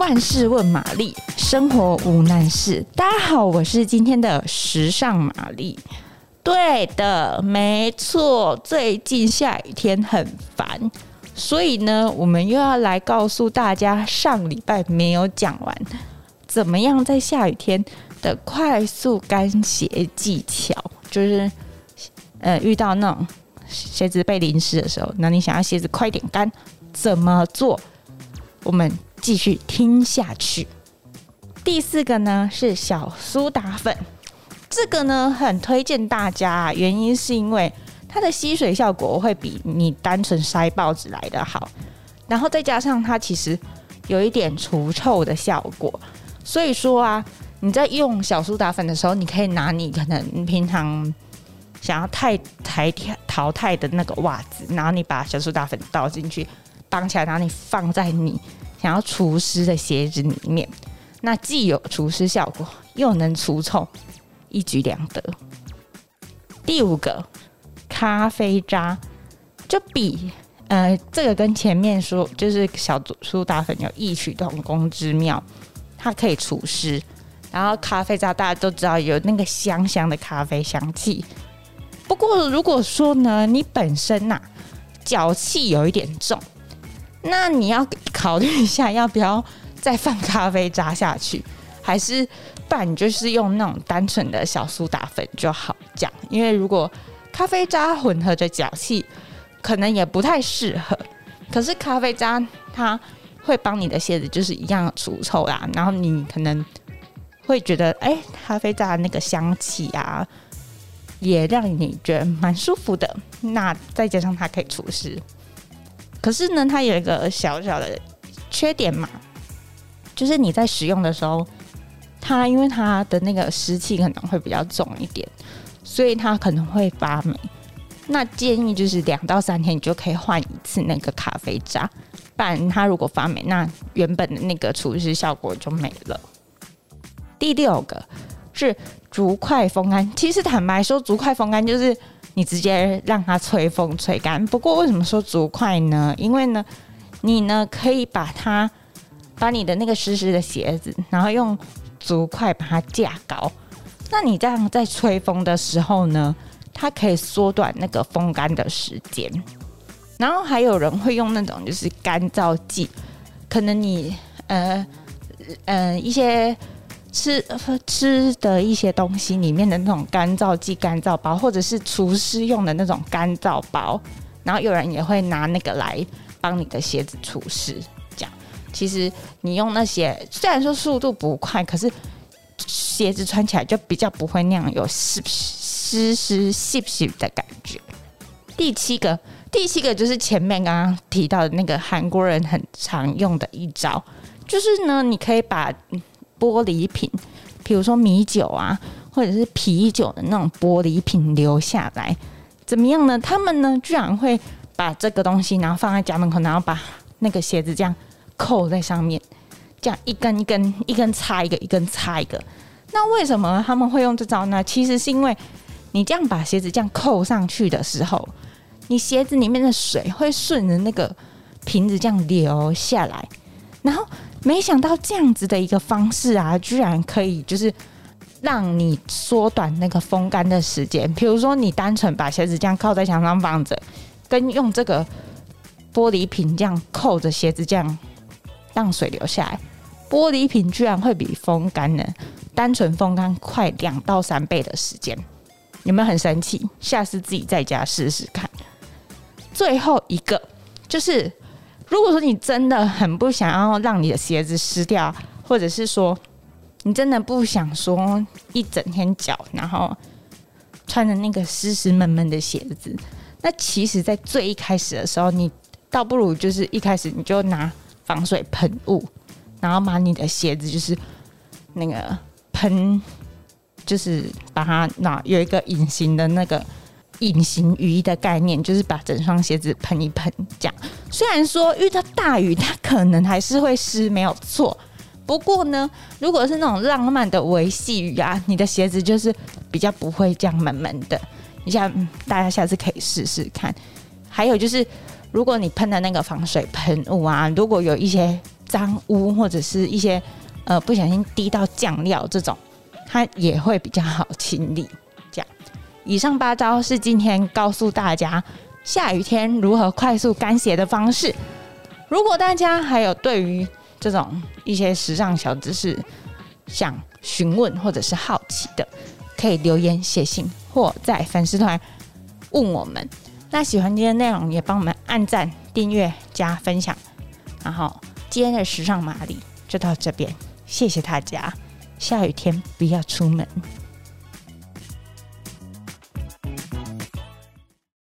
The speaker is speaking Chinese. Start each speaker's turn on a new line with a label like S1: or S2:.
S1: 万事问玛丽，生活无难事。大家好，我是今天的时尚玛丽。对的，没错，最近下雨天很烦，所以呢，我们又要来告诉大家，上礼拜没有讲完，怎么样在下雨天的快速干鞋技巧，就是呃，遇到那种鞋子被淋湿的时候，那你想要鞋子快点干，怎么做？我们。继续听下去。第四个呢是小苏打粉，这个呢很推荐大家，原因是因为它的吸水效果会比你单纯塞报纸来的好，然后再加上它其实有一点除臭的效果，所以说啊，你在用小苏打粉的时候，你可以拿你可能平常想要太台淘汰的那个袜子，然后你把小苏打粉倒进去绑起来，然后你放在你。想要除湿的鞋子里面，那既有除湿效果，又能除臭，一举两得。第五个，咖啡渣，就比呃这个跟前面说就是小苏打粉有异曲同工之妙，它可以除湿，然后咖啡渣大家都知道有那个香香的咖啡香气。不过如果说呢，你本身呐、脚气有一点重。那你要考虑一下，要不要再放咖啡渣下去，还是不然你就是用那种单纯的小苏打粉就好讲。因为如果咖啡渣混合着脚气，可能也不太适合。可是咖啡渣它会帮你的鞋子就是一样除臭啦，然后你可能会觉得，哎、咖啡渣那个香气啊，也让你觉得蛮舒服的。那再加上它可以除湿。可是呢，它有一个小小的缺点嘛，就是你在使用的时候，它因为它的那个湿气可能会比较重一点，所以它可能会发霉。那建议就是两到三天你就可以换一次那个咖啡渣，不然它如果发霉，那原本的那个除湿效果就没了。第六个是竹块风干，其实坦白说，竹块风干就是。你直接让它吹风吹干。不过为什么说竹块呢？因为呢，你呢可以把它把你的那个湿湿的鞋子，然后用竹块把它架高。那你这样在吹风的时候呢，它可以缩短那个风干的时间。然后还有人会用那种就是干燥剂，可能你呃呃一些。吃吃的一些东西里面的那种干燥剂、干燥包，或者是厨师用的那种干燥包，然后有人也会拿那个来帮你的鞋子除湿。这样，其实你用那些虽然说速度不快，可是鞋子穿起来就比较不会那样有湿湿湿湿的感觉。第七个，第七个就是前面刚刚提到的那个韩国人很常用的一招，就是呢，你可以把。玻璃瓶，比如说米酒啊，或者是啤酒的那种玻璃瓶留下来，怎么样呢？他们呢，居然会把这个东西，然后放在家门口，然后把那个鞋子这样扣在上面，这样一根一根，一根插一个，一根插一个。那为什么他们会用这招呢？其实是因为你这样把鞋子这样扣上去的时候，你鞋子里面的水会顺着那个瓶子这样流下来，然后。没想到这样子的一个方式啊，居然可以就是让你缩短那个风干的时间。比如说，你单纯把鞋子这样靠在墙上放着，跟用这个玻璃瓶这样扣着鞋子这样让水流下来，玻璃瓶居然会比风干呢单纯风干快两到三倍的时间。有没有很神奇？下次自己在家试试看。最后一个就是。如果说你真的很不想要让你的鞋子湿掉，或者是说你真的不想说一整天脚，然后穿着那个湿湿闷闷的鞋子，那其实，在最一开始的时候，你倒不如就是一开始你就拿防水喷雾，然后把你的鞋子就是那个喷，就是把它拿有一个隐形的那个。隐形雨衣的概念就是把整双鞋子喷一喷，这样。虽然说遇到大雨，它可能还是会湿，没有错。不过呢，如果是那种浪漫的微细雨啊，你的鞋子就是比较不会这样闷闷的。你像大家下次可以试试看。还有就是，如果你喷的那个防水喷雾啊，如果有一些脏污或者是一些呃不小心滴到酱料这种，它也会比较好清理。以上八招是今天告诉大家下雨天如何快速干鞋的方式。如果大家还有对于这种一些时尚小知识想询问或者是好奇的，可以留言写信或在粉丝团问我们。那喜欢今天内容，也帮我们按赞、订阅、加分享。然后今天的时尚玛丽就到这边，谢谢大家。下雨天不要出门。